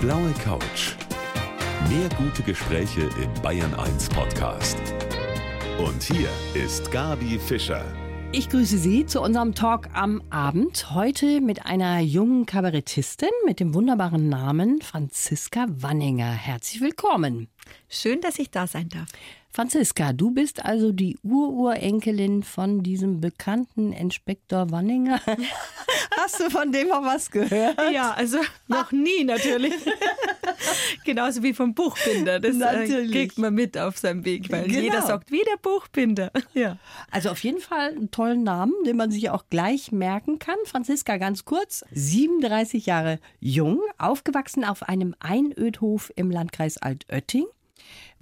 blaue Couch. Mehr gute Gespräche im Bayern 1 Podcast. Und hier ist Gabi Fischer. Ich grüße Sie zu unserem Talk am Abend. Heute mit einer jungen Kabarettistin mit dem wunderbaren Namen Franziska Wanninger. Herzlich willkommen. Schön, dass ich da sein darf. Franziska, du bist also die Ururenkelin von diesem bekannten Inspektor Wanninger. Hast du von dem mal was gehört? Ja, also noch nie natürlich. Genauso wie vom Buchbinder. Das äh, Natürlich. kriegt man mit auf seinem Weg, weil Genau. jeder sagt, wie der Buchbinder. Ja. Also auf jeden Fall einen tollen Namen, den man sich auch gleich merken kann. Franziska, ganz kurz, 37 Jahre jung, aufgewachsen auf einem Einödhof im Landkreis Altötting.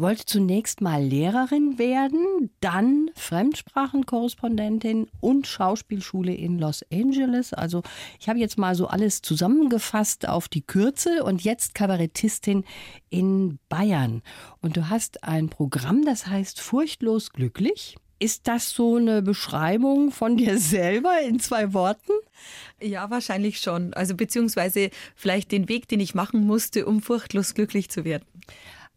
Wollte zunächst mal Lehrerin werden, dann Fremdsprachenkorrespondentin und Schauspielschule in Los Angeles. Also ich habe jetzt mal so alles zusammengefasst auf die Kürze und jetzt Kabarettistin in Bayern. Und du hast ein Programm, das heißt Furchtlos glücklich. Ist das so eine Beschreibung von dir selber in zwei Worten? ja, wahrscheinlich schon. Also beziehungsweise vielleicht den Weg, den ich machen musste, um furchtlos glücklich zu werden.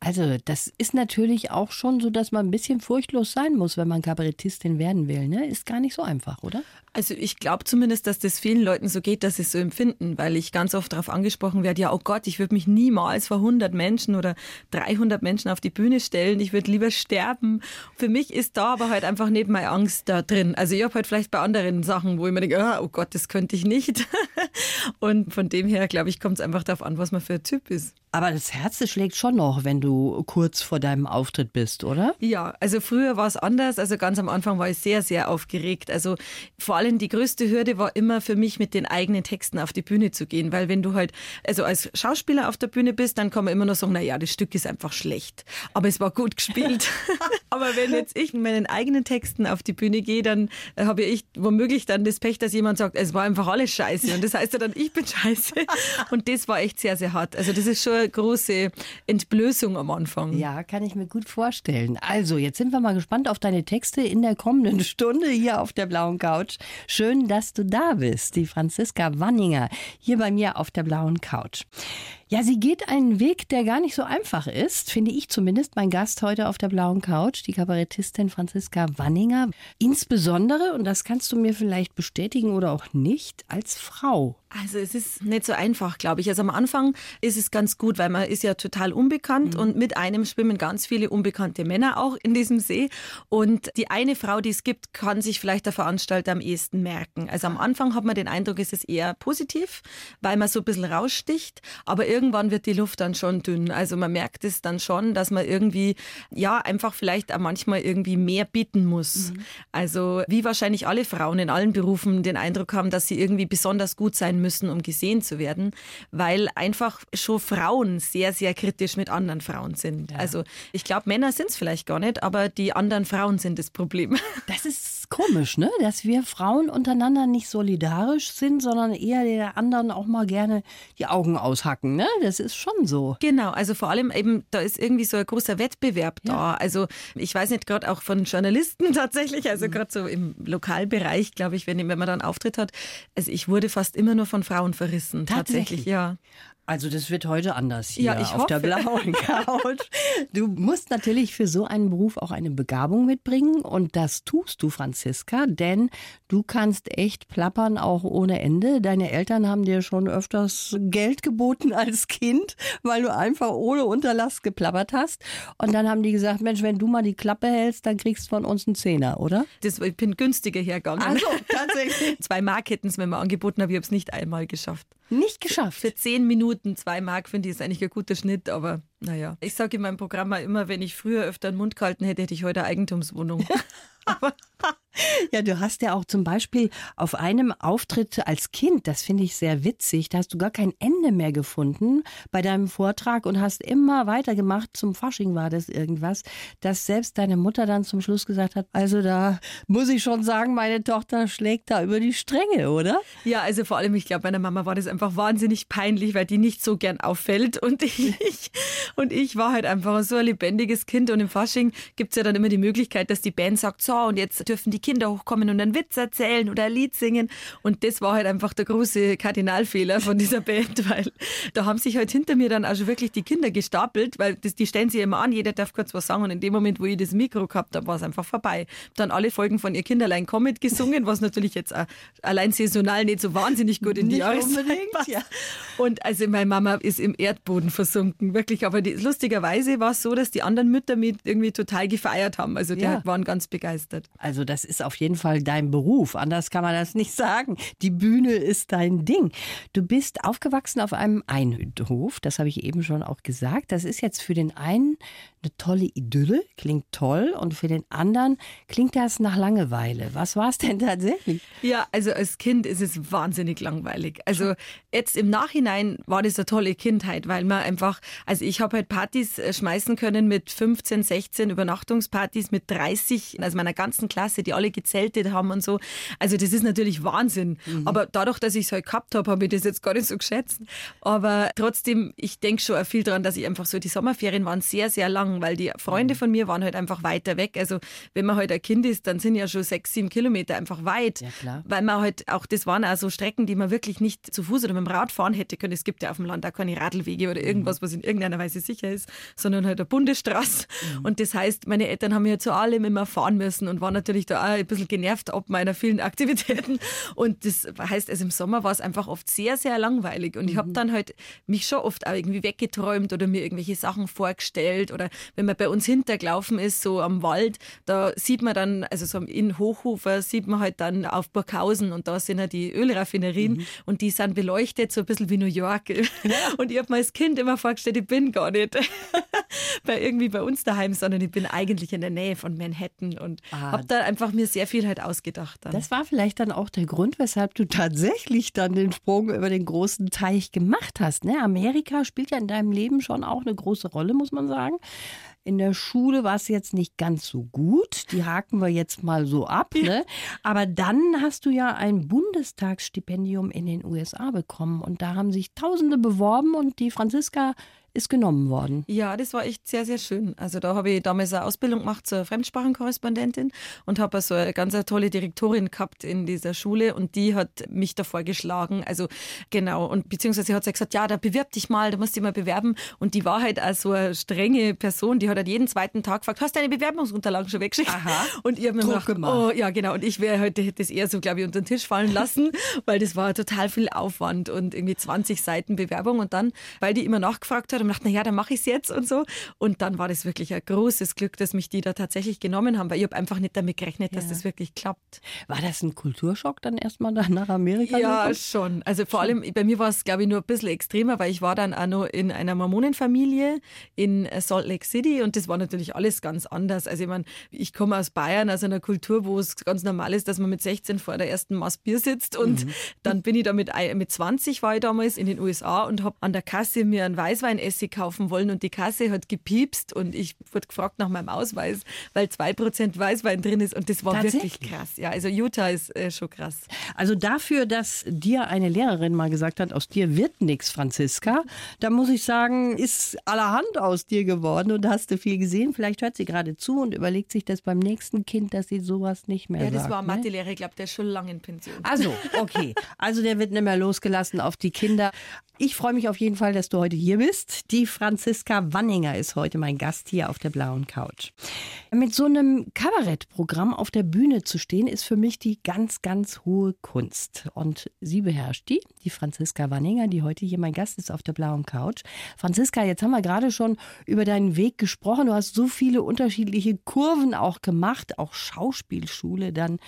Also, das ist natürlich auch schon so, dass man ein bisschen furchtlos sein muss, wenn man Kabarettistin werden will. Ne? Ist gar nicht so einfach, oder? Also ich glaube zumindest, dass das vielen Leuten so geht, dass sie es so empfinden, weil ich ganz oft darauf angesprochen werde, ja, oh Gott, ich würde mich niemals vor 100 Menschen oder 300 Menschen auf die Bühne stellen, ich würde lieber sterben. Für mich ist da aber halt einfach nicht meine Angst da drin. Also ich habe halt vielleicht bei anderen Sachen, wo ich mir denke, ah, oh Gott, das könnte ich nicht. Und von dem her, glaube ich, kommt es einfach darauf an, was man für ein Typ ist. Aber das Herz schlägt schon noch, wenn du kurz vor deinem Auftritt bist, oder? Ja, also früher war es anders. Also ganz am Anfang war ich sehr, sehr aufgeregt. Also vor allem die größte Hürde war immer für mich, mit den eigenen Texten auf die Bühne zu gehen. Weil wenn du halt, also als Schauspieler auf der Bühne bist, dann kann man immer nur sagen, na ja, das Stück ist einfach schlecht. Aber es war gut gespielt. Aber wenn jetzt ich mit meinen eigenen Texten auf die Bühne gehe, dann äh, habe ich womöglich dann das Pech, dass jemand sagt, es war einfach alles scheiße. Und das heißt ja dann, ich bin scheiße. Und das war echt sehr, sehr hart. Also das ist schon große Entblößung am Anfang. Ja, kann ich mir gut vorstellen. Also, jetzt sind wir mal gespannt auf deine Texte in der kommenden Stunde hier auf der blauen Couch. Schön, dass du da bist, die Franziska Wanninger, hier bei mir auf der blauen Couch. Ja, sie geht einen Weg, der gar nicht so einfach ist, finde ich zumindest. Mein Gast heute auf der blauen Couch, die Kabarettistin Franziska Wanninger. Insbesondere, und das kannst du mir vielleicht bestätigen oder auch nicht, als Frau. Also es ist nicht so einfach, glaube ich. Also am Anfang ist es ganz gut, weil man ist ja total unbekannt und mit einem schwimmen ganz viele unbekannte Männer auch in diesem See. Und die eine Frau, die es gibt, kann sich vielleicht der Veranstalter am ehesten merken. Also am Anfang hat man den Eindruck, es ist eher positiv, weil man so ein bisschen raussticht. Aber irgendwann wird die Luft dann schon dünn. Also man merkt es dann schon, dass man irgendwie, ja, einfach vielleicht auch manchmal irgendwie mehr bieten muss. Also wie wahrscheinlich alle Frauen in allen Berufen den Eindruck haben, dass sie irgendwie besonders gut sein müssen, um gesehen zu werden, weil einfach schon Frauen sehr, sehr kritisch mit anderen Frauen sind. Also ich glaube, Männer sind es vielleicht gar nicht, aber die anderen Frauen sind das Problem. Das ist komisch, ne? Dass wir Frauen untereinander nicht solidarisch sind, sondern eher der anderen auch mal gerne die Augen aushacken, ne? Das ist schon so. Genau, also vor allem eben, da ist irgendwie so ein großer Wettbewerb da. Also ich weiß nicht, gerade auch von Journalisten tatsächlich, also Mhm. gerade so im Lokalbereich, glaube ich, wenn, wenn man dann Auftritt hat. Also ich wurde fast immer nur von Frauen verrissen. Tatsächlich? Tatsächlich, ja. Also das wird heute anders hier Ja, ich auf der hoffe. blauen Couch. Du musst natürlich für so einen Beruf auch eine Begabung mitbringen und das tust du, Franziska, denn du kannst echt plappern auch ohne Ende. Deine Eltern haben dir schon öfters Geld geboten als Kind, weil du einfach ohne Unterlass geplappert hast. Und dann haben die gesagt, Mensch, wenn du mal die Klappe hältst, dann kriegst du von uns einen Zehner, oder? Das, ich bin günstiger hergegangen. Also, tatsächlich. Zwei Mark hätten es mir mal angeboten, aber ich habe es nicht einmal geschafft. Nicht geschafft. Für zehn Minuten zwei Mark finde ich ist eigentlich ein guter Schnitt, aber naja. Ich sage in meinem Programm immer, wenn ich früher öfter den Mund gehalten hätte, hätte ich heute eine Eigentumswohnung. Ja, du hast ja auch zum Beispiel auf einem Auftritt als Kind, das finde ich sehr witzig, da hast du gar kein Ende mehr gefunden bei deinem Vortrag und hast immer weitergemacht. Zum Fasching war das irgendwas, dass selbst deine Mutter dann zum Schluss gesagt hat, also da muss ich schon sagen, meine Tochter schlägt da über die Stränge, oder? Ja, also vor allem, ich glaube, meiner Mama war das einfach wahnsinnig peinlich, weil die nicht so gern auffällt und ich Und ich war halt einfach so ein lebendiges Kind. Und im Fasching gibt es ja dann immer die Möglichkeit, dass die Band sagt, so, und jetzt dürfen die Kinder hochkommen und einen Witz erzählen oder ein Lied singen. Und das war halt einfach der große Kardinalfehler von dieser Band, weil da haben sich halt hinter mir dann auch schon wirklich die Kinder gestapelt, weil das, die stellen sich immer an, jeder darf kurz was sagen. Und in dem Moment, wo ich das Mikro gehabt habe, war es einfach vorbei. Dann alle Folgen von ihr Kinderlein Comet gesungen, was natürlich jetzt allein saisonal nicht so wahnsinnig gut in die Jahreszeit passt. Ja. Und also meine Mama ist im Erdboden versunken, wirklich. Aber die, lustigerweise war es so, dass die anderen Mütter mit irgendwie total gefeiert haben. Also die ja. waren ganz begeistert. Also das ist auf jeden Fall dein Beruf. Anders kann man das nicht sagen. Die Bühne ist dein Ding. Du bist aufgewachsen auf einem Einhof. Das habe ich eben schon auch gesagt. Das ist jetzt für den einen eine tolle Idylle, klingt toll. Und für den anderen klingt das nach Langeweile. Was war es denn tatsächlich? Ja, also als Kind ist es wahnsinnig langweilig. Also jetzt im Nachhinein war das eine tolle Kindheit, weil man einfach, also ich habe halt Partys äh, schmeißen können mit 15, 16 Übernachtungspartys mit 30, also meiner ganzen Klasse, die alle gezeltet haben und so. Also das ist natürlich Wahnsinn. Mhm. Aber dadurch, dass ich es halt gehabt habe, habe ich das jetzt gar nicht so geschätzt. Aber trotzdem, ich denke schon viel daran, dass ich einfach so, die Sommerferien waren sehr, sehr lang, weil die Freunde mhm. von mir waren halt einfach weiter weg. Also wenn man halt ein Kind ist, dann sind ja schon sechs, sieben Kilometer einfach weit. Ja, klar. Weil man halt auch, das waren auch so Strecken, die man wirklich nicht zu Fuß oder mit dem Rad fahren hätte können. Es gibt ja auf dem Land auch keine Radlwege oder irgendwas, mhm. was in irgendeiner Weise sicher ist, sondern halt eine Bundesstraße. Mhm. Und das heißt, meine Eltern haben ja zu allem immer fahren müssen und waren natürlich da auch ein bisschen genervt ab meiner vielen Aktivitäten. Und das heißt, also im Sommer war es einfach oft sehr, sehr langweilig. Und ich habe mhm. dann halt mich schon oft auch irgendwie weggeträumt oder mir irgendwelche Sachen vorgestellt. Oder wenn man bei uns hintergelaufen ist, so am Wald, da sieht man dann, also so in Hochhofer sieht man halt dann auf Burghausen und da sind ja die Ölraffinerien mhm. und die sind beleuchtet, so ein bisschen wie New York. Und ich habe mir als Kind immer vorgestellt, ich bin gar nicht bei irgendwie bei uns daheim, sondern ich bin eigentlich in der Nähe von Manhattan und ah. habe da einfach mir sehr viel halt ausgedacht. Dann. Das war vielleicht dann auch der Grund, weshalb du tatsächlich dann den Sprung über den großen Teich gemacht hast. Ne? Amerika spielt ja in deinem Leben schon auch eine große Rolle, muss man sagen. In der Schule war es jetzt nicht ganz so gut. Die haken wir jetzt mal so ab. Ne? Aber dann hast du ja ein Bundestagsstipendium in den USA bekommen. Und da haben sich Tausende beworben und die Franziska ist genommen worden. Ja, das war echt sehr, sehr schön. Also da habe ich damals eine Ausbildung gemacht zur Fremdsprachenkorrespondentin und habe so eine ganz tolle Direktorin gehabt in dieser Schule und die hat mich davor geschlagen. Also genau, und beziehungsweise hat sie gesagt, ja, da bewirb dich mal, da musst du dich mal bewerben. Und die war halt auch so eine strenge Person, die hat halt jeden zweiten Tag gefragt, hast du deine Bewerbungsunterlagen schon weggeschickt? Aha. Und ich habe mir gedacht, gemacht. oh ja, genau. Und ich wäre heute halt, das eher so, glaube ich, unter den Tisch fallen lassen, weil das war total viel Aufwand und irgendwie 20 Seiten Bewerbung. Und dann, weil die immer nachgefragt hat, und dachte, naja, dann mache ich es jetzt und so. Und dann war das wirklich ein großes Glück, dass mich die da tatsächlich genommen haben, weil ich habe einfach nicht damit gerechnet, dass das wirklich klappt. War das ein Kulturschock dann erstmal nach Amerika? Ja, gekommen? schon. Also vor allem, bei mir war es, glaube ich, nur ein bisschen extremer, weil ich war dann auch noch in einer Mormonenfamilie in Salt Lake City und das war natürlich alles ganz anders. Also ich meine, ich komme aus Bayern, aus einer Kultur, wo es ganz normal ist, dass man mit 16 vor der ersten Maß Bier sitzt und mhm. dann bin ich da mit, mit 20 war ich damals in den USA und habe an der Kasse mir einen Weißwein kaufen wollen und die Kasse hat gepiepst und ich wurde gefragt nach meinem Ausweis, weil 2% Weißwein drin ist und das war wirklich krass. Ja, also Utah ist äh, schon krass. Also dafür, dass dir eine Lehrerin mal gesagt hat, aus dir wird nichts, Franziska, da muss ich sagen, ist allerhand aus dir geworden und hast du viel gesehen. Vielleicht hört sie gerade zu und überlegt sich das beim nächsten Kind, dass sie sowas nicht mehr sagt. Ja, das war ne? Mathelehrer, ich glaube, der ist schon lange in Pension. Also, okay. Also der wird nicht mehr losgelassen auf die Kinder. Ich freue mich auf jeden Fall, dass du heute hier bist. Die Franziska Wanninger ist heute mein Gast hier auf der blauen Couch. Mit so einem Kabarettprogramm auf der Bühne zu stehen, ist für mich die ganz, ganz hohe Kunst. Und sie beherrscht die, die Franziska Wanninger, die heute hier mein Gast ist auf der blauen Couch. Franziska, jetzt haben wir gerade schon über deinen Weg gesprochen. Du hast so viele unterschiedliche Kurven auch gemacht, auch Schauspielschule dann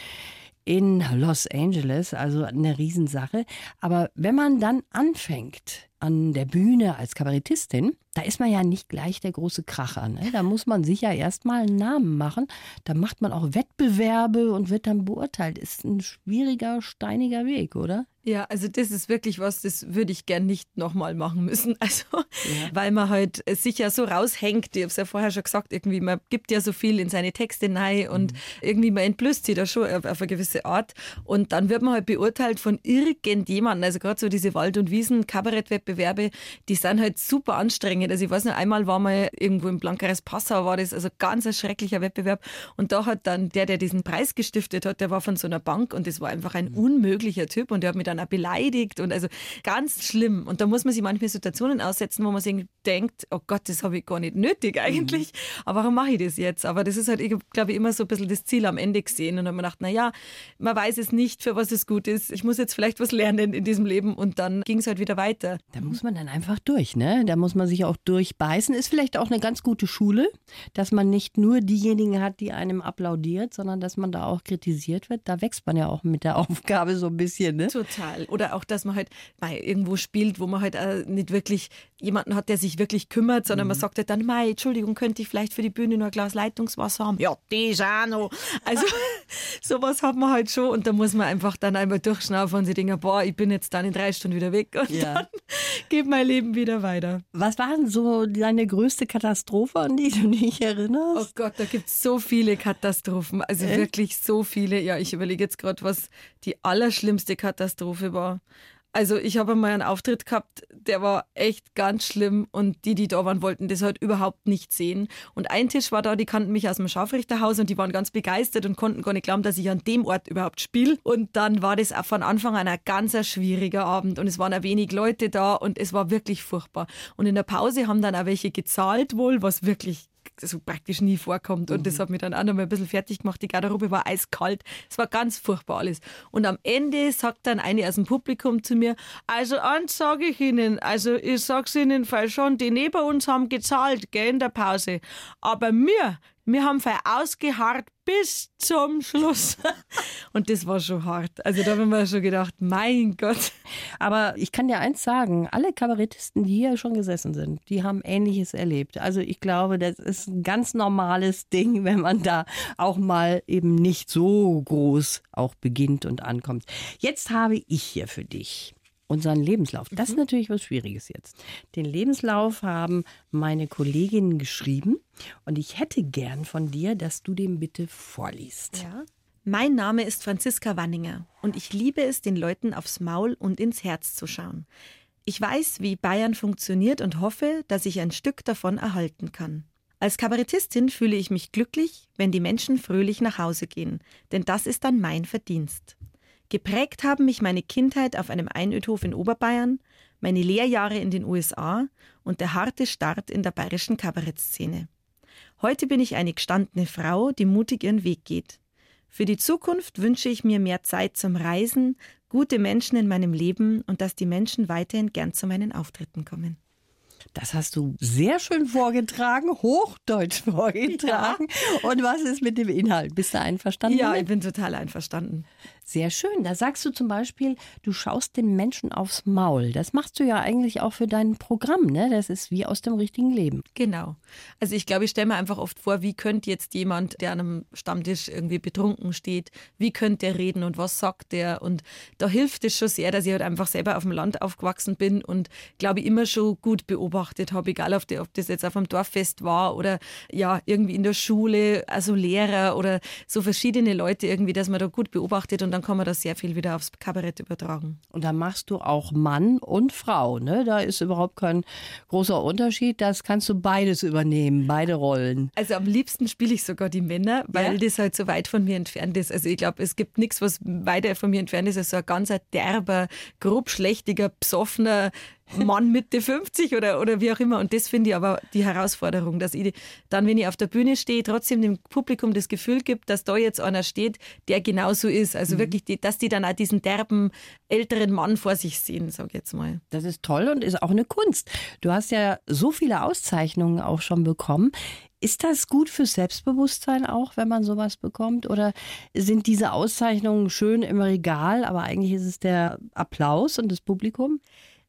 in Los Angeles, also eine Riesensache. Aber wenn man dann anfängt an der Bühne als Kabarettistin, da ist man ja nicht gleich der große Kracher. Ne? Da muss man sich ja erstmal einen Namen machen. Da macht man auch Wettbewerbe und wird dann beurteilt. Ist ein schwieriger, steiniger Weg, oder? Ja, also das ist wirklich was, das würde ich gern nicht nochmal machen müssen. Also, ja. weil man halt sich ja so raushängt. Ich habe es ja vorher schon gesagt, irgendwie, man gibt ja so viel in seine Texte rein und mhm. irgendwie man entblößt sich da schon auf, auf, eine gewisse Art. Und dann wird man halt beurteilt von irgendjemandem. Also gerade so diese Wald- und Wiesen-Kabarettwettbewerbe Wettbewerbe, die sind halt super anstrengend. Also ich weiß noch, einmal war mal irgendwo im Landkreis Passau, war das also ganz ein schrecklicher Wettbewerb. Und da hat dann der, der diesen Preis gestiftet hat, der war von so einer Bank und das war einfach ein unmöglicher Typ und der hat mich dann auch beleidigt und also ganz schlimm. Und da muss man sich manchmal Situationen aussetzen, wo man sich denkt, oh Gott, das habe ich gar nicht nötig eigentlich. Mhm. Aber warum mache ich das jetzt? Aber das ist halt, ich glaube ich, immer so ein bisschen das Ziel am Ende gesehen. Und dann habe ich gedacht, naja, man weiß es nicht, für was es gut ist. Ich muss jetzt vielleicht was lernen in diesem Leben. Und dann ging es halt wieder weiter. Da muss man dann einfach durch, ne? Da muss man sich auch durchbeißen. Ist vielleicht auch eine ganz gute Schule, dass man nicht nur diejenigen hat, die einem applaudiert, sondern dass man da auch kritisiert wird. Da wächst man ja auch mit der Aufgabe so ein bisschen, ne? Total. Oder auch, dass man halt bei irgendwo spielt, wo man halt äh, nicht wirklich jemanden hat, der sich wirklich kümmert, sondern mhm. man sagt halt dann, Mai, Entschuldigung, könnte ich vielleicht für die Bühne nur ein Glas Leitungswasser haben? Ja, das auch noch. Also sowas hat man halt schon und da muss man einfach dann einmal durchschnaufen und sich denken, boah, ich bin jetzt dann in drei Stunden wieder weg und ja. dann geht mein Leben wieder weiter. Was war denn so deine größte Katastrophe, an die du dich erinnerst? Oh Gott, da gibt es so viele Katastrophen, also Echt? wirklich so viele. Ja, ich überlege jetzt gerade, was die allerschlimmste Katastrophe war. Also ich habe mal einen Auftritt gehabt, der war echt ganz schlimm und die, die da waren, wollten das halt überhaupt nicht sehen. Und ein Tisch war da, die kannten mich aus dem Scharfrichterhaus und die waren ganz begeistert und konnten gar nicht glauben, dass ich an dem Ort überhaupt spiele. Und dann war das auch von Anfang an ein ganz schwieriger Abend und es waren auch wenig Leute da und es war wirklich furchtbar. Und in der Pause haben dann auch welche gezahlt wohl, was wirklich so praktisch nie vorkommt. Und mhm. das hat mich dann auch noch mal ein bisschen fertig gemacht. Die Garderobe war eiskalt. Es war ganz furchtbar alles. Und am Ende sagt dann eine aus dem Publikum zu mir, also eins sage ich Ihnen, also ich sag's Ihnen weil schon, die neben uns haben gezahlt, gell, in der Pause. Aber mir, wir haben voll ausgeharrt bis zum Schluss. Und das war schon hart. Also da haben wir schon gedacht, mein Gott. Aber ich kann dir eins sagen, alle Kabarettisten, die hier schon gesessen sind, die haben Ähnliches erlebt. Also ich glaube, das ist ein ganz normales Ding, wenn man da auch mal eben nicht so groß auch beginnt und ankommt. Jetzt habe ich hier für dich unseren Lebenslauf. Das ist mhm. natürlich was Schwieriges jetzt. Den Lebenslauf haben meine Kolleginnen geschrieben und ich hätte gern von dir, dass du den bitte vorliest. Ja. Mein Name ist Franziska Wanninger und ich liebe es, den Leuten aufs Maul und ins Herz zu schauen. Ich weiß, wie Bayern funktioniert und hoffe, dass ich ein Stück davon erhalten kann. Als Kabarettistin fühle ich mich glücklich, wenn die Menschen fröhlich nach Hause gehen, denn das ist dann mein Verdienst. Geprägt haben mich meine Kindheit auf einem Einödhof in Oberbayern, meine Lehrjahre in den USA und der harte Start in der bayerischen Kabarettszene. Heute bin ich eine gestandene Frau, die mutig ihren Weg geht. Für die Zukunft wünsche ich mir mehr Zeit zum Reisen, gute Menschen in meinem Leben und dass die Menschen weiterhin gern zu meinen Auftritten kommen. Das hast du sehr schön vorgetragen, hochdeutsch vorgetragen. Ja. Und was ist mit dem Inhalt? Bist du einverstanden? Ja, ich bin total einverstanden. Sehr schön. Da sagst du zum Beispiel, du schaust den Menschen aufs Maul. Das machst du ja eigentlich auch für dein Programm, ne? Das ist wie aus dem richtigen Leben. Genau. Also ich glaube, ich stelle mir einfach oft vor, wie könnte jetzt jemand, der an einem Stammtisch irgendwie betrunken steht, wie könnte der reden und was sagt der? Und da hilft es schon sehr, dass ich halt einfach selber auf dem Land aufgewachsen bin und glaube ich immer schon gut beobachtet habe, egal ob, das jetzt auf einem Dorffest war oder ja, irgendwie in der Schule, also Lehrer oder so verschiedene Leute irgendwie, dass man da gut beobachtet und dann kann man das sehr viel wieder aufs Kabarett übertragen. Und da machst du auch Mann und Frau, ne? Da ist überhaupt kein großer Unterschied. Das kannst du beides übernehmen, beide Rollen. Also am liebsten spiele ich sogar die Männer, weil ja? das halt so weit von mir entfernt ist. Also ich glaube, es gibt nichts, was weiter von mir entfernt ist als so ein ganz derber, grob schlechtiger, besoffener Mann Mitte 50 oder, oder wie auch immer. Und das finde ich aber die Herausforderung, dass ich dann, wenn ich auf der Bühne stehe, trotzdem dem Publikum das Gefühl gibt, dass da jetzt einer steht, der genauso ist. Also mhm. wirklich, die, dass die dann auch diesen derben älteren Mann vor sich sehen, sage ich jetzt mal. Das ist toll und ist auch eine Kunst. Du hast ja so viele Auszeichnungen auch schon bekommen. Ist das gut fürs Selbstbewusstsein auch, wenn man sowas bekommt? Oder sind diese Auszeichnungen schön im Regal, aber eigentlich ist es der Applaus und das Publikum?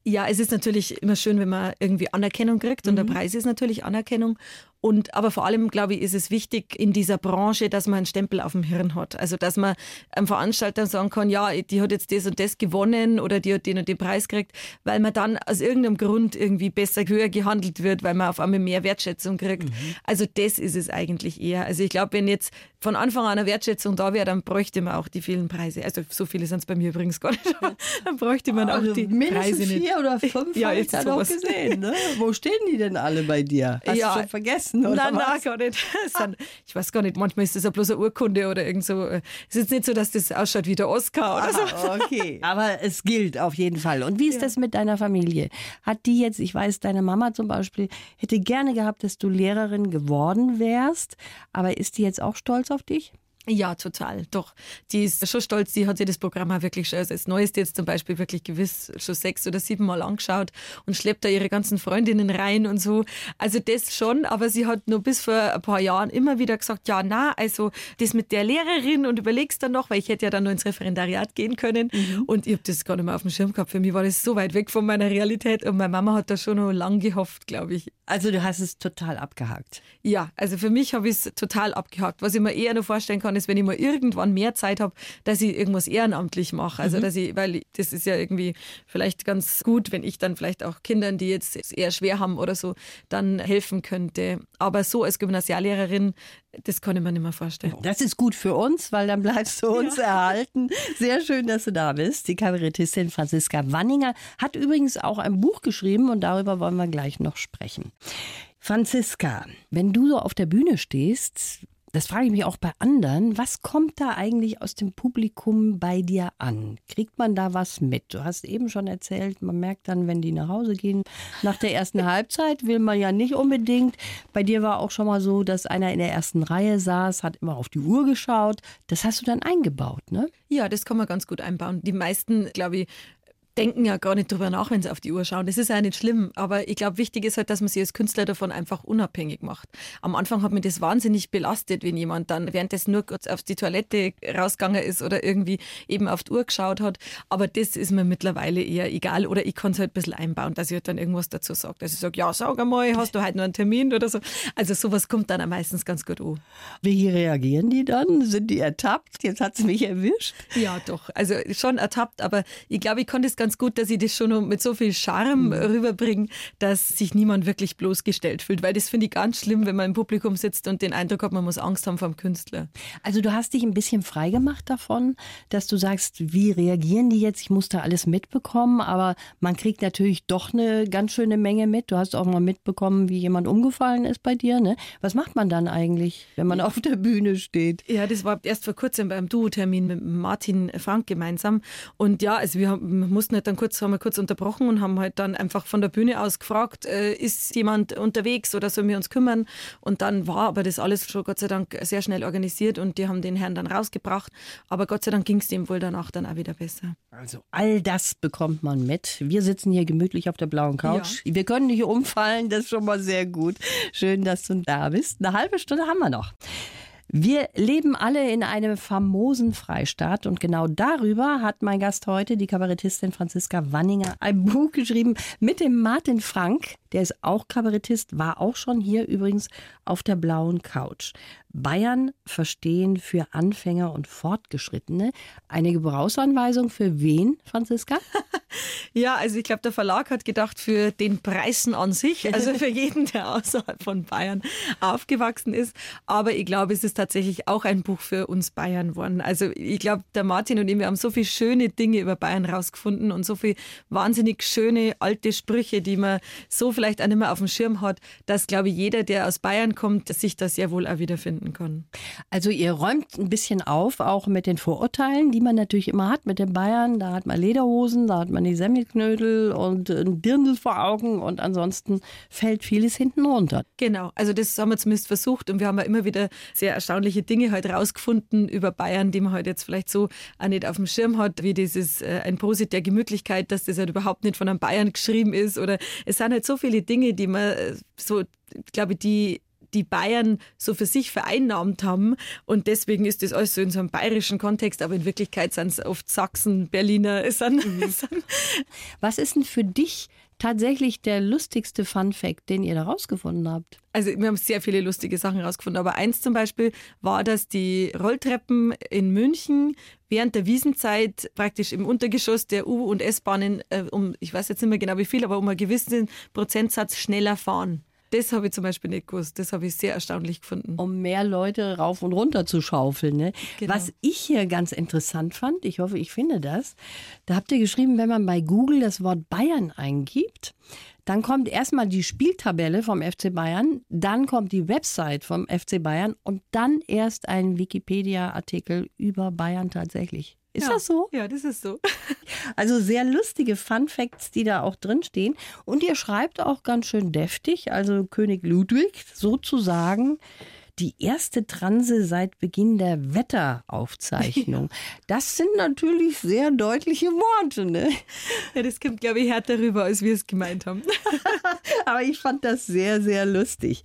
Ja, es ist natürlich immer schön, wenn man irgendwie Anerkennung kriegt und der mhm. Preis ist natürlich Anerkennung. Und aber vor allem, glaube ich, ist es wichtig in dieser Branche, dass man einen Stempel auf dem Hirn hat. Also dass man einem Veranstalter sagen kann, ja, die hat jetzt das und das gewonnen oder die hat den und den Preis gekriegt, weil man dann aus irgendeinem Grund irgendwie besser höher gehandelt wird, weil man auf einmal mehr Wertschätzung kriegt. Mhm. Also das ist es eigentlich eher. Also ich glaube, wenn jetzt von Anfang an eine Wertschätzung da wäre, dann bräuchte man auch die vielen Preise. Also so viele sind es bei mir übrigens gar nicht. dann bräuchte man also auch die Preise nicht. vier oder fünf ja, jetzt habe ich gesehen. Ne? Wo stehen die denn alle bei dir? Hast ja. du schon vergessen? Oder nein, nein, gar nicht. ich weiß gar nicht, manchmal ist das ja bloß eine Urkunde oder irgend so. Es ist jetzt nicht so, dass das ausschaut wie der Oscar oder ah, so. Okay, aber es gilt auf jeden Fall. Und wie ist ja. das mit deiner Familie? Hat die jetzt, ich weiß, deine Mama zum Beispiel hätte gerne gehabt, dass du Lehrerin geworden wärst, aber ist die jetzt auch stolz auf dich? Ja, total. Doch. Die ist schon stolz. Die hat sich das Programm auch wirklich schon, also das Neueste jetzt zum Beispiel wirklich gewiss schon sechs oder sieben Mal angeschaut und schleppt da ihre ganzen Freundinnen rein und so. Also das schon, aber sie hat nur bis vor ein paar Jahren immer wieder gesagt, ja, na, also das mit der Lehrerin und überlegst dann noch, weil ich hätte ja dann nur ins Referendariat gehen können mhm. und ich habe das gar nicht mehr auf dem Schirm gehabt. Für mich war das so weit weg von meiner Realität und meine Mama hat da schon noch lang gehofft, glaube ich. Also du hast es total abgehakt. Ja, also für mich habe ich es total abgehakt. Was ich mir eher noch vorstellen kann, ist, wenn ich mal irgendwann mehr Zeit habe, dass ich irgendwas ehrenamtlich mache. Also mhm. dass ich, weil das ist ja irgendwie vielleicht ganz gut, wenn ich dann vielleicht auch Kindern, die jetzt es eher schwer haben oder so, dann helfen könnte. Aber so als Gymnasiallehrerin, das kann ich mir nicht mehr vorstellen. Das ist gut für uns, weil dann bleibst du uns ja. erhalten. Sehr schön, dass du da bist. Die Kabarettistin Franziska Wanninger hat übrigens auch ein Buch geschrieben und darüber wollen wir gleich noch sprechen. Franziska, wenn du so auf der Bühne stehst, das frage ich mich auch bei anderen, was kommt da eigentlich aus dem Publikum bei dir an? Kriegt man da was mit? Du hast eben schon erzählt, man merkt dann, wenn die nach Hause gehen, nach der ersten Halbzeit will man ja nicht unbedingt. Bei dir war auch schon mal so, dass einer in der ersten Reihe saß, hat immer auf die Uhr geschaut. Das hast du dann eingebaut, ne? Ja, das kann man ganz gut einbauen. Die meisten, glaube ich, denken ja gar nicht drüber nach, wenn sie auf die Uhr schauen. Das ist ja nicht schlimm. Aber ich glaube, wichtig ist halt, dass man sich als Künstler davon einfach unabhängig macht. Am Anfang hat mich das wahnsinnig belastet, wenn jemand dann währenddessen nur kurz auf die Toilette rausgegangen ist oder irgendwie eben auf die Uhr geschaut hat. Aber das ist mir mittlerweile eher egal. Oder ich kann es halt ein bisschen einbauen, dass ich halt dann irgendwas dazu sage. Dass ich sage, ja, sag einmal, hast du heute noch einen Termin oder so. Also sowas kommt dann meistens ganz gut an. Wie reagieren die dann? Sind die ertappt? Jetzt hat es mich erwischt. Ja, doch. Also schon ertappt. Aber ich glaube, ich kann das ganz ganz gut, dass ich das schon mit so viel Charme mhm. rüberbringe, dass sich niemand wirklich bloßgestellt fühlt. Weil das finde ich ganz schlimm, wenn man im Publikum sitzt und den Eindruck hat, man muss Angst haben vor dem Künstler. Also du hast dich ein bisschen freigemacht davon, dass du sagst, wie reagieren die jetzt? Ich muss da alles mitbekommen, aber man kriegt natürlich doch eine ganz schöne Menge mit. Du hast auch mal mitbekommen, wie jemand umgefallen ist bei dir. Ne? Was macht man dann eigentlich, wenn man auf der Bühne steht? Ja, das war erst vor kurzem beim Duo-Termin mit Martin Frank gemeinsam. Und ja, also wir mussten mussten halt dann kurz, haben wir kurz unterbrochen und haben halt dann einfach von der Bühne aus gefragt, äh, ist jemand unterwegs oder sollen wir uns kümmern? Und dann war aber das alles schon Gott sei Dank sehr schnell organisiert und die haben den Herrn dann rausgebracht. Aber Gott sei Dank ging es dem wohl danach dann auch wieder besser. Also all das bekommt man mit. Wir sitzen hier gemütlich auf der blauen Couch. Ja. Wir können nicht umfallen, das ist schon mal sehr gut. Schön, dass du da bist. Eine halbe Stunde haben wir noch. Wir leben alle in einem famosen Freistaat und genau darüber hat mein Gast heute, die Kabarettistin Franziska Wanninger, ein Buch geschrieben mit dem Martin Frank. Der ist auch Kabarettist, war auch schon hier übrigens auf der blauen Couch. Bayern verstehen für Anfänger und Fortgeschrittene. Eine Gebrauchsanweisung für wen, Franziska? ja, also ich glaube, der Verlag hat gedacht für den Preisen an sich, also für jeden, der außerhalb von Bayern aufgewachsen ist. Aber ich glaube, es ist tatsächlich auch ein Buch für uns Bayern geworden. Also ich glaube, der Martin und ich, wir haben so viele schöne Dinge über Bayern rausgefunden und so viele wahnsinnig schöne alte Sprüche, die man so vielleicht auch nicht mehr auf dem Schirm hat, dass, glaube ich, jeder, der aus Bayern kommt, sich das sehr wohl auch wiederfinden finden können. Also ihr räumt ein bisschen auf, auch mit den Vorurteilen, die man natürlich immer hat mit den Bayern. Da hat man Lederhosen, da hat man die Semmelknödel und ein Dirndl vor Augen und ansonsten fällt vieles hinten runter. Genau, also das haben wir zumindest versucht und wir haben ja immer wieder sehr erstaunliche Dinge halt rausgefunden über Bayern, die man halt jetzt vielleicht so auch nicht auf dem Schirm hat, wie dieses äh, ein Prosit der Gemütlichkeit, dass das halt überhaupt nicht von einem Bayern geschrieben ist oder es sind halt so viele Dinge, die man äh, so, glaube ich, die die Bayern so für sich vereinnahmt haben. Und deswegen ist das alles so in so einem bayerischen Kontext, aber in Wirklichkeit sind es oft Sachsen, Berliner. Sind, mhm. Was ist denn für dich tatsächlich der lustigste Fun Fact, den ihr da rausgefunden habt? Also wir haben sehr viele lustige Sachen rausgefunden, aber eins zum Beispiel war, dass die Rolltreppen in München während der Wiesenzeit praktisch im Untergeschoss der U- und S-Bahnen äh, um, ich weiß jetzt nicht mehr genau wie viel, aber um einen gewissen Prozentsatz schneller fahren. Das habe ich zum Beispiel nicht gewusst. Das habe ich sehr erstaunlich gefunden. Um mehr Leute rauf und runter zu schaufeln. Ne? Genau. Was ich hier ganz interessant fand, ich hoffe, ich finde das, da habt ihr geschrieben, wenn man bei Google das Wort Bayern eingibt, dann kommt erstmal die Spieltabelle vom FC Bayern, dann kommt die Website vom FC Bayern und dann erst ein Wikipedia-Artikel über Bayern tatsächlich. Ist ja. das so? Ja, das ist so. Also sehr lustige Fun Facts, die da auch drin stehen. Und ihr schreibt auch ganz schön deftig, also König Ludwig sozusagen die erste Transe seit Beginn der Wetteraufzeichnung. Das sind natürlich sehr deutliche Worte, ne? Ja, das kommt, glaube ich, härter rüber, als wir es gemeint haben. Aber ich fand das sehr, sehr lustig.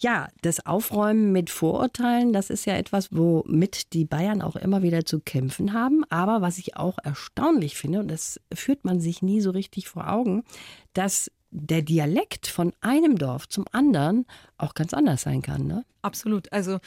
Ja, das Aufräumen mit Vorurteilen, das ist ja etwas, womit die Bayern auch immer wieder zu kämpfen haben. Aber was ich auch erstaunlich finde, und das führt man sich nie so richtig vor Augen, dass der Dialekt von einem Dorf zum anderen auch ganz anders sein kann, ne? Absolut. Also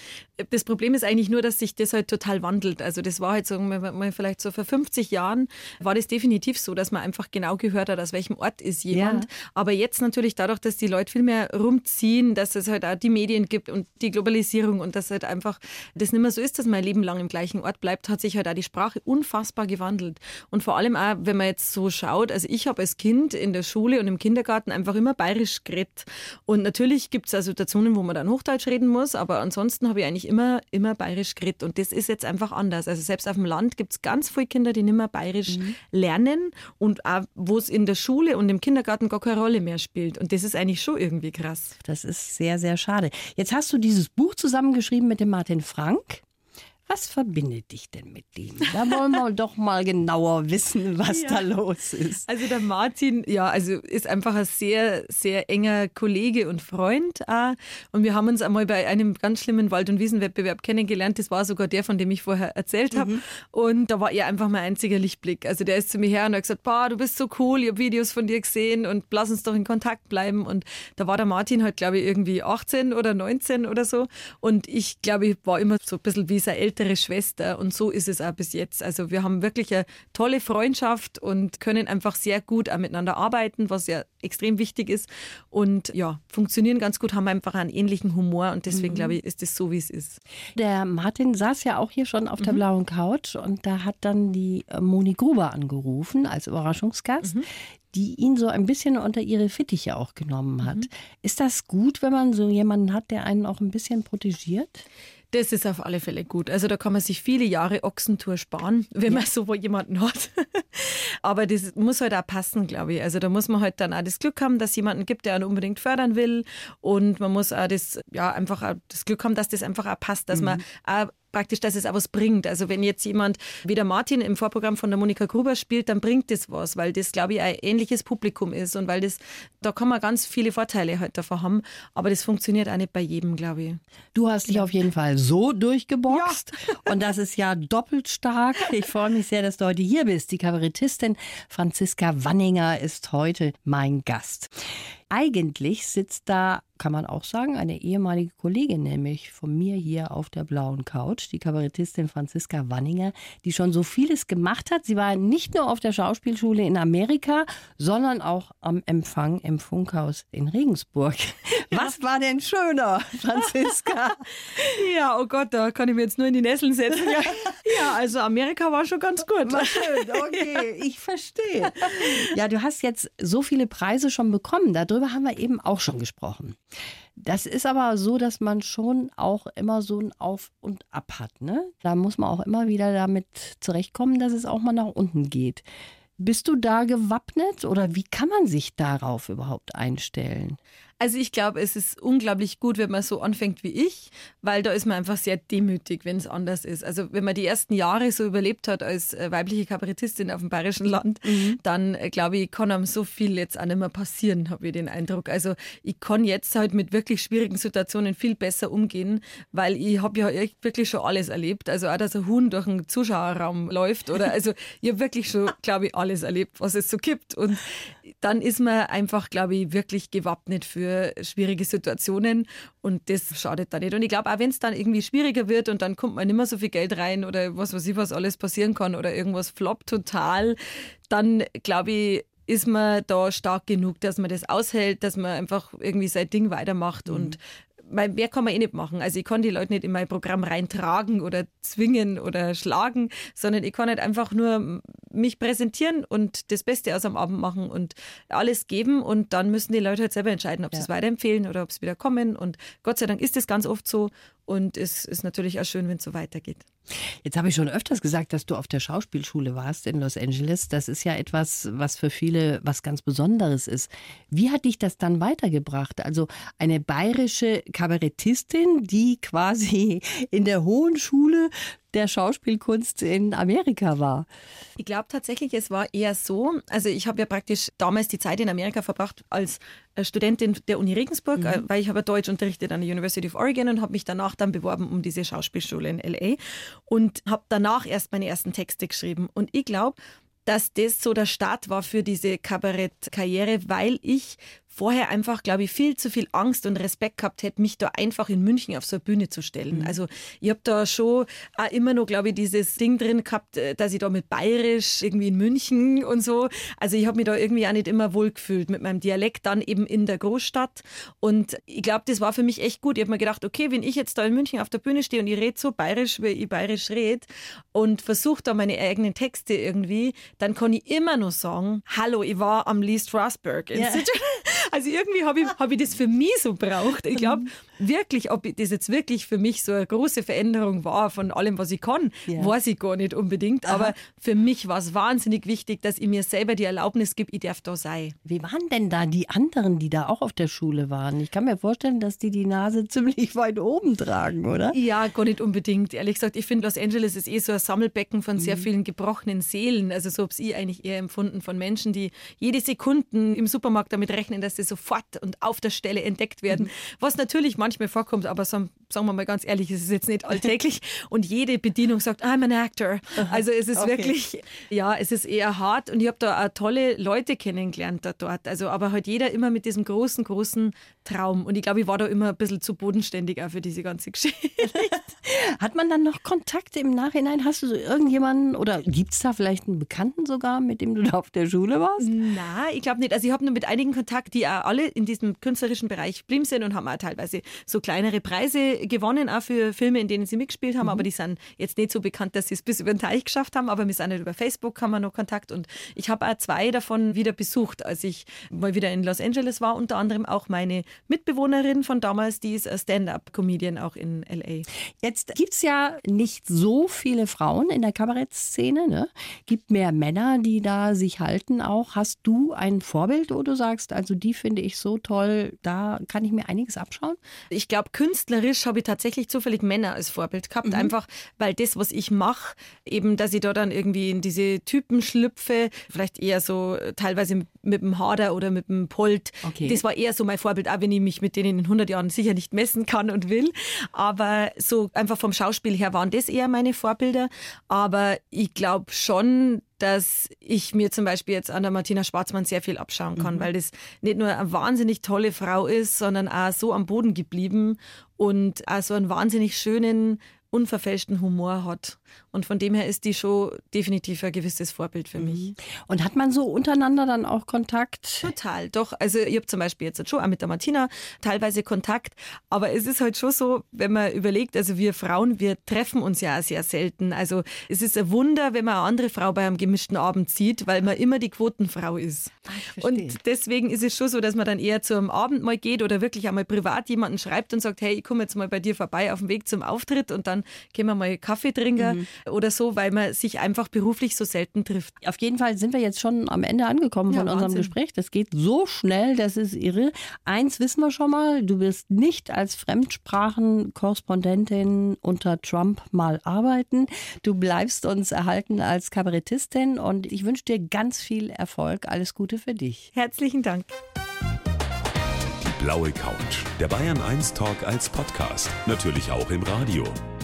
das Problem ist eigentlich nur, dass sich das halt total wandelt. Also das war halt so, mal vielleicht so vor 50 Jahren war das definitiv so, dass man einfach genau gehört hat, aus welchem Ort ist jemand. Ja. Aber jetzt natürlich dadurch, dass die Leute viel mehr rumziehen, dass es halt auch die Medien gibt und die Globalisierung und dass halt einfach das nicht mehr so ist, dass man ein Leben lang im gleichen Ort bleibt, hat sich halt auch die Sprache unfassbar gewandelt. Und vor allem auch, wenn man jetzt so schaut, also ich habe als Kind in der Schule und im Kindergarten einfach immer bayerisch geredet. Und natürlich gibt es also Situationen, wo man dann Hochdeutsch reden muss, aber ansonsten habe ich eigentlich immer, immer bayerisch geredet. Und das ist jetzt einfach anders. Also selbst auf dem Land gibt es ganz viele Kinder, die nicht mehr bayerisch mhm. lernen und auch, wo es in der Schule und im Kindergarten gar keine Rolle mehr spielt. Und das ist eigentlich schon irgendwie krass. Das ist sehr, sehr schade. Jetzt hast du dieses Buch zusammengeschrieben mit dem Martin Frank. Was verbindet dich denn mit dem? Da wollen wir doch mal genauer wissen, was ja. da los ist. Also der Martin, ja, also ist einfach ein sehr, sehr enger Kollege und Freund. Auch. Und wir haben uns einmal bei einem ganz schlimmen Wald- und Wiesenwettbewerb kennengelernt. Das war sogar der, von dem ich vorher erzählt habe. Mhm. Und da war er einfach mein einziger Lichtblick. Also der ist zu mir her und hat gesagt, boah, du bist so cool, ich habe Videos von dir gesehen und lass uns doch in Kontakt bleiben. Und da war der Martin halt, glaube ich, irgendwie 18 oder 19 oder so. Und ich glaube, ich war immer so ein bisschen wie sein Eltern ältere Schwester und so ist es auch bis jetzt. Also wir haben wirklich eine tolle Freundschaft und können einfach sehr gut auch miteinander arbeiten, was ja extrem wichtig ist und ja, funktionieren ganz gut, haben einfach einen ähnlichen Humor und deswegen mhm. glaube ich, ist es so, wie es ist. Der Martin saß ja auch hier schon auf der mhm. blauen Couch und da hat dann die äh, Moni Gruber angerufen als Überraschungsgast. Mhm die ihn so ein bisschen unter ihre Fittiche auch genommen hat. Mhm. Ist das gut, wenn man so jemanden hat, der einen auch ein bisschen protegiert? Das ist auf alle Fälle gut. Also da kann man sich viele Jahre Ochsentour sparen, wenn ja. man so jemanden hat. Aber das muss halt auch passen, glaube ich. Also da muss man halt dann auch das Glück haben, dass es jemanden gibt, der einen unbedingt fördern will. Und man muss auch das, ja, einfach auch das Glück haben, dass das einfach auch passt, dass mhm. man auch praktisch, dass es auch was bringt. Also wenn jetzt jemand wie der Martin im Vorprogramm von der Monika Gruber spielt, dann bringt das was, weil das, glaube ich, ein ähnliches Publikum ist und weil das, da kann man ganz viele Vorteile halt davon haben, aber das funktioniert auch nicht bei jedem, glaube ich. Du hast dich auf jeden Fall so durchgeboxt ja. und das ist ja doppelt stark. Ich freue mich sehr, dass du heute hier bist. Die Kabarettistin Franziska Wanninger ist heute mein Gast. Eigentlich sitzt da, kann man auch sagen, eine ehemalige Kollegin, nämlich von mir hier auf der blauen Couch, die Kabarettistin Franziska Wanninger, die schon so vieles gemacht hat. Sie war nicht nur auf der Schauspielschule in Amerika, sondern auch am Empfang im Funkhaus in Regensburg. Was war denn schöner, Franziska? ja, oh Gott, da kann ich mir jetzt nur in die Nesseln setzen. Ja, ja also Amerika war schon ganz gut. War schön, okay, ich verstehe. Ja, du hast jetzt so viele Preise schon bekommen. Darüber darüber haben wir eben auch schon gesprochen. Das ist aber so, dass man schon auch immer so ein Auf und Ab hat. Ne? Da muss man auch immer wieder damit zurechtkommen, dass es auch mal nach unten geht. Bist du da gewappnet oder wie kann man sich darauf überhaupt einstellen? Also ich glaube, es ist unglaublich gut, wenn man so anfängt wie ich, weil da ist man einfach sehr demütig, wenn es anders ist. Also wenn man die ersten Jahre so überlebt hat als äh, weibliche Kabarettistin auf dem bayerischen Land, mhm. dann äh, glaube ich, kann einem so viel jetzt auch nicht mehr passieren, habe ich den Eindruck. Also ich kann jetzt halt mit wirklich schwierigen Situationen viel besser umgehen, weil ich habe ja wirklich schon alles erlebt. Also auch, dass ein Huhn durch einen Zuschauerraum läuft oder also ich habe wirklich schon, glaube ich, alles erlebt, was es so gibt. Und dann ist man einfach, glaube ich, wirklich gewappnet für schwierige Situationen und das schadet da nicht. Und ich glaube, auch wenn es dann irgendwie schwieriger wird und dann kommt man nicht mehr so viel Geld rein oder was weiß ich, was alles passieren kann oder irgendwas floppt total, dann glaube ich, ist man da stark genug, dass man das aushält, dass man einfach irgendwie sein Ding weitermacht mhm. und mehr kann man eh nicht machen. Also ich kann die Leute nicht in mein Programm reintragen oder zwingen oder schlagen, sondern ich kann halt einfach nur mich präsentieren und das Beste aus am Abend machen und alles geben. Und dann müssen die Leute halt selber entscheiden, ob ja. sie es weiterempfehlen oder ob sie wieder kommen. Und Gott sei Dank ist das ganz oft so und es ist natürlich auch schön, wenn es so weitergeht. Jetzt habe ich schon öfters gesagt, dass du auf der Schauspielschule warst in Los Angeles. Das ist ja etwas, was für viele was ganz Besonderes ist. Wie hat dich das dann weitergebracht? Also eine bayerische Kabarettistin, die quasi in der Hohen Schule der Schauspielkunst in Amerika war. Ich glaube tatsächlich, es war eher so. Also ich habe ja praktisch damals die Zeit in Amerika verbracht als Studentin der Uni Regensburg, mhm. Äh, weil ich habe Deutsch unterrichtet an der University of Oregon und habe mich danach dann beworben um diese Schauspielschule in LA und habe danach erst meine ersten Texte geschrieben. Und ich glaube, dass das so der Start war für diese Kabarettkarriere, weil ich vorher einfach, glaube ich, viel zu viel Angst und Respekt gehabt hätte, mich da einfach in München auf so eine Bühne zu stellen. Mhm. Also ich habe da schon auch immer noch, glaube ich, dieses Ding drin gehabt, äh, dass ich da mit Bayerisch irgendwie in München und so. Also ich habe mich da irgendwie auch nicht immer wohl gefühlt mit meinem Dialekt dann eben in der Großstadt. Und ich glaube, das war für mich echt gut. Ich habe mir gedacht, okay, wenn ich jetzt da in München auf der Bühne stehe und ich rede so bayerisch, wie ich bayerisch rede und versuche da meine eigenen Texte irgendwie, dann kann ich immer nur sagen, hallo, ich war am Lee Strasberg. Yeah. Also irgendwie habe ich, hab ich das für mich so braucht. Ich glaube wirklich, ob das jetzt wirklich für mich so eine große Veränderung war von allem, was ich kann, ja. weiß ich gar nicht unbedingt. Aber für mich war es wahnsinnig wichtig, dass ich mir selber die Erlaubnis gebe, ich darf da sein. Wie waren denn da die anderen, die da auch auf der Schule waren? Ich kann mir vorstellen, dass die die Nase ziemlich weit oben tragen, oder? Ja, gar nicht unbedingt. Ehrlich gesagt, ich finde, Los Angeles ist eh so ein Sammelbecken von sehr mhm. vielen gebrochenen Seelen. Also so habe ich eigentlich eher empfunden von Menschen, die jede Sekunde im Supermarkt damit rechnen, dass sie sofort und auf der Stelle entdeckt werden. Was natürlich manchmal vorkommt, aber sagen wir mal ganz ehrlich, es ist jetzt nicht alltäglich. und jede Bedienung sagt, I'm an actor. Also es ist okay. wirklich, ja, es ist eher hart. Und ich habe da auch tolle Leute kennengelernt da dort. Also aber halt jeder immer mit diesem großen, großen Traum. Und ich glaube, ich war da immer ein bisschen zu bodenständig auch für diese ganze Geschichte. Hat man dann noch Kontakte im Nachhinein? Hast du so irgendjemanden oder gibt es da vielleicht einen Bekannten sogar, mit dem du da auf der Schule warst? Na, ich glaube nicht. Also ich habe nur mit einigen Kontakt, die auch alle in diesem künstlerischen Bereich geblieben sind und haben auch teilweise so kleinere Preise gewonnen, auch für Filme, in denen sie mitgespielt haben. Mhm. Aber die sind jetzt nicht so bekannt, dass sie es bis über den Teich geschafft haben. Aber wir sind nicht über Facebook, haben wir noch Kontakt. Und ich habe auch zwei davon wieder besucht, als ich mal wieder in Los Angeles war. Unter anderem auch meine Mitbewohnerin von damals, die ist Stand-up-Comedian auch in L.A. Jetzt gibt es ja nicht so viele Frauen in der Kabarettszene. Ne? Gibt mehr Männer, die da sich halten auch. Hast du ein Vorbild, wo du sagst, also die finde ich so toll, da kann ich mir einiges abschauen? Ich glaube, künstlerisch habe ich tatsächlich zufällig Männer als Vorbild gehabt. Mhm. Einfach, weil das, was ich mache, eben, dass ich da dann irgendwie in diese Typen schlüpfe, vielleicht eher so teilweise mit dem Hader oder mit dem Polt. Okay. Das war eher so mein Vorbild, auch wenn ich mich mit denen in 100 Jahren sicher nicht messen kann und will. Aber so einfach vom Schauspiel her waren das eher meine Vorbilder. Aber ich glaube schon, dass ich mir zum Beispiel jetzt an der Martina Schwarzmann sehr viel abschauen kann, mhm. weil das nicht nur eine wahnsinnig tolle Frau ist, sondern auch so am Boden geblieben und auch so einen wahnsinnig schönen, unverfälschten Humor hat. Und von dem her ist die Show definitiv ein gewisses Vorbild für mich. Mhm. Und hat man so untereinander dann auch Kontakt? Total, doch. Also ich habe zum Beispiel jetzt schon auch mit der Martina teilweise Kontakt. Aber es ist halt schon so, wenn man überlegt, also wir Frauen, wir treffen uns ja sehr selten. Also es ist ein Wunder, wenn man eine andere Frau bei einem gemischten Abend sieht, weil man immer die Quotenfrau ist. Ach, und deswegen ist es schon so, dass man dann eher zu einem Abend mal geht oder wirklich einmal privat jemanden schreibt und sagt, hey, ich komme jetzt mal bei dir vorbei auf dem Weg zum Auftritt und dann gehen wir mal Kaffee trinken. Mhm. oder so, weil man sich einfach beruflich so selten trifft. Auf jeden Fall sind wir jetzt schon am Ende angekommen Ja, von unserem Wahnsinn. Gespräch. Das geht so schnell, das ist irre. Eins wissen wir schon mal, du wirst nicht als Fremdsprachenkorrespondentin unter Trump mal arbeiten. Du bleibst uns erhalten als Kabarettistin und ich wünsche dir ganz viel Erfolg. Alles Gute für dich. Herzlichen Dank. Die blaue Couch. Der Bayern 1 Talk als Podcast. Natürlich auch im Radio.